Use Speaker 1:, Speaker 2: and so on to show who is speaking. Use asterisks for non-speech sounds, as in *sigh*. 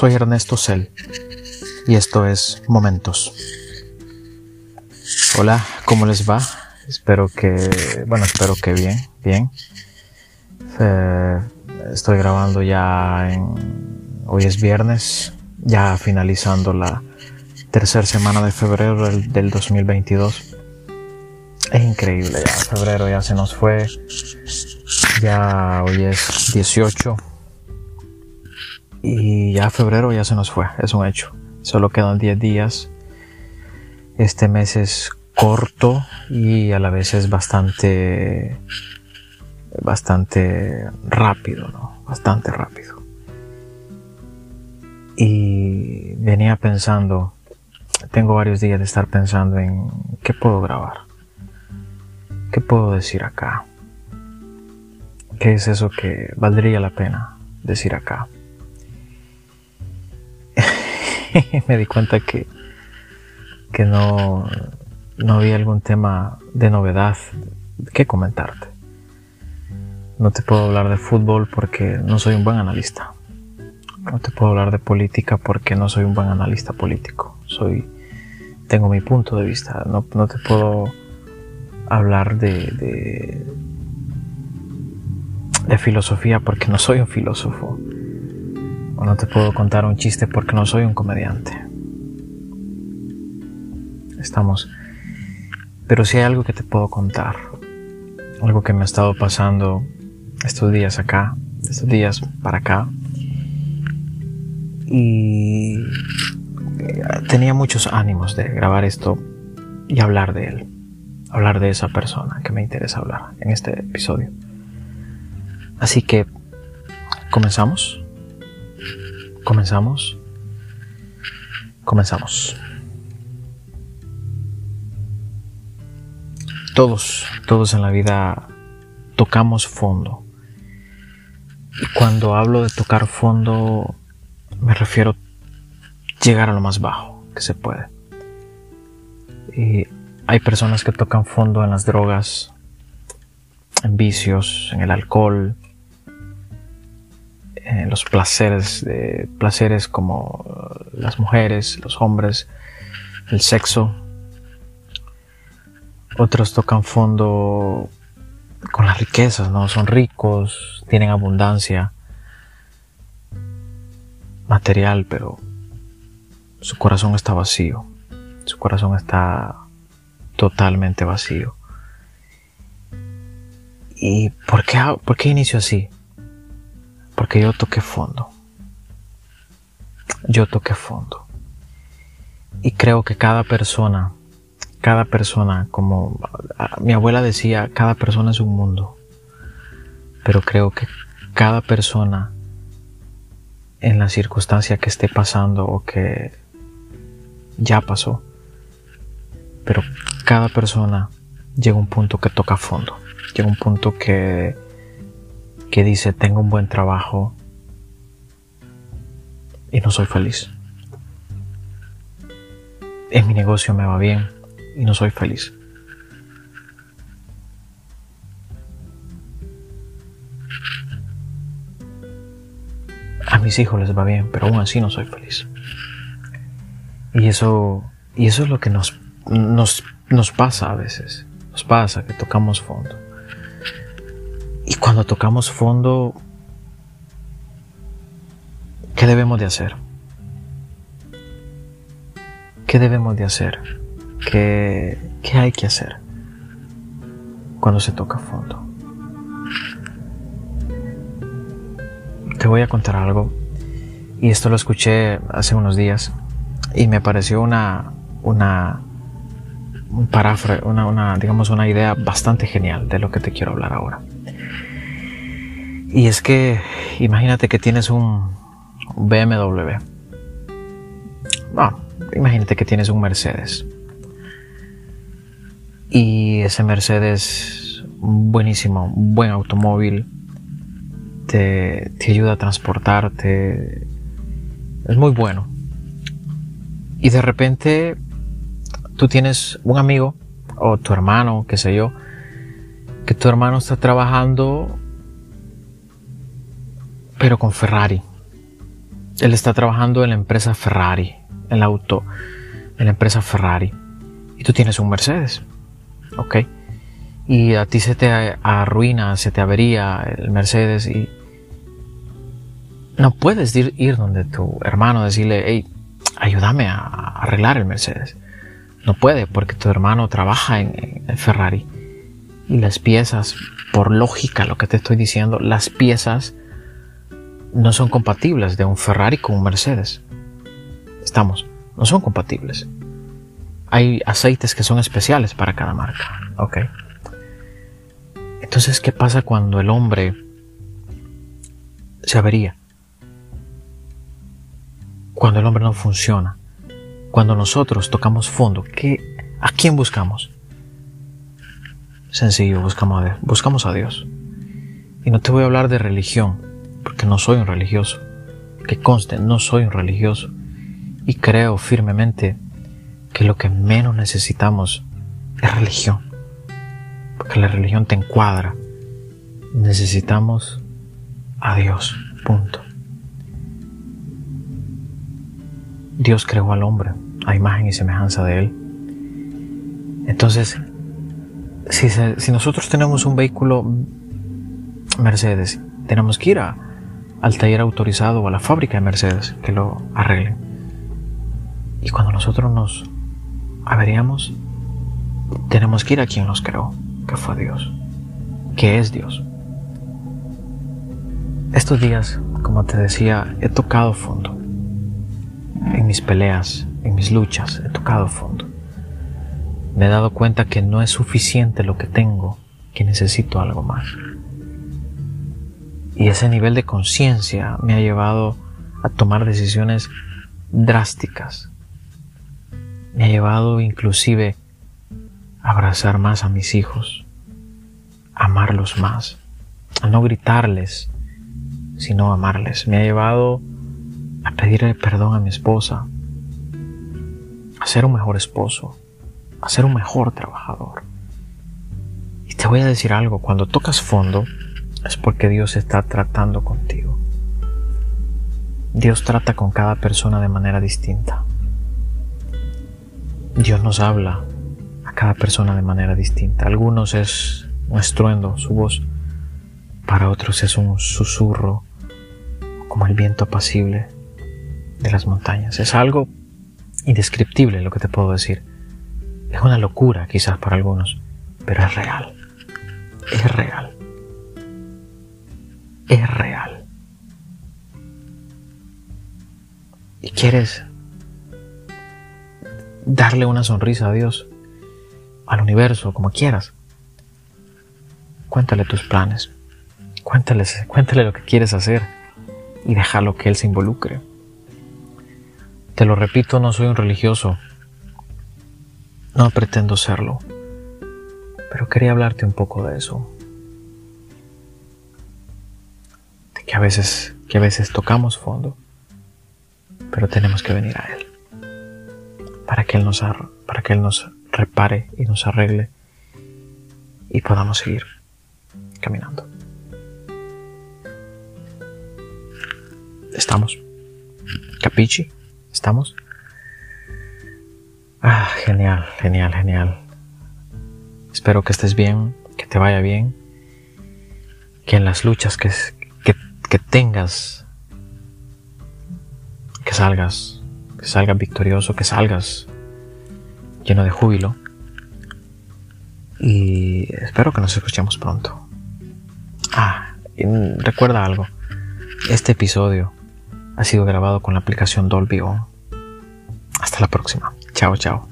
Speaker 1: Soy Ernesto Cel y esto es Momentos. Hola, ¿cómo les va? Espero que, bueno, espero que bien, bien. Eh, estoy grabando ya en, hoy es viernes, ya finalizando la tercera semana de febrero del, del 2022. Es increíble ya, febrero ya se nos fue, ya hoy es 18 y ya febrero ya se nos fue, es un hecho. Solo quedan 10 días. Este mes es corto y a la vez es bastante bastante rápido, ¿no? Bastante rápido. Y venía pensando, tengo varios días de estar pensando en qué puedo grabar. ¿Qué puedo decir acá? ¿Qué es eso que valdría la pena decir acá? *laughs* me di cuenta que, que no, no había algún tema de novedad que comentarte. No te puedo hablar de fútbol porque no soy un buen analista. No te puedo hablar de política porque no soy un buen analista político. Soy, tengo mi punto de vista. No, no te puedo hablar de, de, de filosofía porque no soy un filósofo no te puedo contar un chiste porque no soy un comediante. Estamos. Pero si hay algo que te puedo contar, algo que me ha estado pasando estos días acá, estos días para acá, y eh, tenía muchos ánimos de grabar esto y hablar de él, hablar de esa persona que me interesa hablar en este episodio. Así que, ¿comenzamos? ¿Comenzamos? Comenzamos. Todos, todos en la vida tocamos fondo. Y cuando hablo de tocar fondo, me refiero a llegar a lo más bajo que se puede. Y hay personas que tocan fondo en las drogas, en vicios, en el alcohol, eh, los placeres, placeres como las mujeres, los hombres, el sexo. Otros tocan fondo con las riquezas, ¿no? Son ricos, tienen abundancia material, pero su corazón está vacío. Su corazón está totalmente vacío. ¿Y por qué, por qué inicio así? Porque yo toqué fondo. Yo toqué fondo. Y creo que cada persona, cada persona, como mi abuela decía, cada persona es un mundo. Pero creo que cada persona en la circunstancia que esté pasando o que ya pasó, pero cada persona llega a un punto que toca fondo, llega a un punto que que dice tengo un buen trabajo y no soy feliz. En mi negocio me va bien y no soy feliz. A mis hijos les va bien, pero aún así no soy feliz. Y eso, y eso es lo que nos, nos, nos pasa a veces. Nos pasa que tocamos fondo. Y cuando tocamos fondo, ¿qué debemos de hacer? ¿Qué debemos de hacer? ¿Qué, qué hay que hacer cuando se toca fondo? Te voy a contar algo y esto lo escuché hace unos días y me pareció una, una, un una, una, digamos, una idea bastante genial de lo que te quiero hablar ahora. Y es que imagínate que tienes un BMW. No, imagínate que tienes un Mercedes. Y ese Mercedes, buenísimo, buen automóvil, te, te ayuda a transportarte. Es muy bueno. Y de repente tú tienes un amigo o tu hermano, qué sé yo, que tu hermano está trabajando pero con Ferrari. él está trabajando en la empresa Ferrari, el auto, en la empresa Ferrari. Y tú tienes un Mercedes, ¿ok? Y a ti se te arruina, se te avería el Mercedes y no puedes ir, ir donde tu hermano decirle, hey, ayúdame a arreglar el Mercedes. No puede porque tu hermano trabaja en Ferrari y las piezas, por lógica lo que te estoy diciendo, las piezas no son compatibles de un Ferrari con un Mercedes. Estamos, no son compatibles. Hay aceites que son especiales para cada marca, ¿ok? Entonces, ¿qué pasa cuando el hombre se avería? Cuando el hombre no funciona. Cuando nosotros tocamos fondo, ¿qué, ¿a quién buscamos? Sencillo, buscamos a, buscamos a Dios. Y no te voy a hablar de religión, porque no soy un religioso. Que conste, no soy un religioso. Y creo firmemente que lo que menos necesitamos es religión. Porque la religión te encuadra. Necesitamos a Dios. Punto. Dios creó al hombre a imagen y semejanza de Él. Entonces, si, nosotros tenemos un vehículo Mercedes, tenemos que ir a, al taller autorizado o a la fábrica de Mercedes que lo arreglen. Y cuando nosotros nos averíamos, tenemos que ir a quien nos creó, que fue Dios, que es Dios. Estos días, como te decía, he tocado fondo. En mis peleas, en mis luchas, he tocado fondo. Me he dado cuenta que no es suficiente lo que tengo, que necesito algo más. Y ese nivel de conciencia me ha llevado a tomar decisiones drásticas. Me ha llevado inclusive a abrazar más a mis hijos, a amarlos más, a no gritarles, sino amarles. Me ha llevado a pedirle perdón a mi esposa, a ser un mejor esposo, a ser un mejor trabajador. Y te voy a decir algo, cuando tocas fondo, es porque Dios está tratando contigo. Dios trata con cada persona de manera distinta. Dios nos habla a cada persona de manera distinta. Algunos es un estruendo, su voz. Para otros es un susurro, como el viento apacible de las montañas. Es algo indescriptible lo que te puedo decir. Es una locura quizás para algunos, pero es real. Es real quieres darle una sonrisa a Dios, al universo, como quieras. Cuéntale tus planes. Cuéntale, cuéntale lo que quieres hacer y déjalo que Él se involucre. Te lo repito, no soy un religioso. No pretendo serlo. Pero quería hablarte un poco de eso. que a veces, que a veces tocamos fondo, pero tenemos que venir a Él para que Él nos, para que Él nos repare y nos arregle y podamos seguir caminando. ¿Estamos? ¿Capichi? ¿Estamos? Ah, genial, genial, genial. Espero que estés bien, que te vaya bien, que en las luchas que, que tengas, salgas, que salgas victorioso, que salgas lleno de júbilo. Y espero que nos escuchemos pronto. Ah, recuerda algo. Este episodio ha sido grabado con la aplicación Dolby. Hasta la próxima. Chao, chao.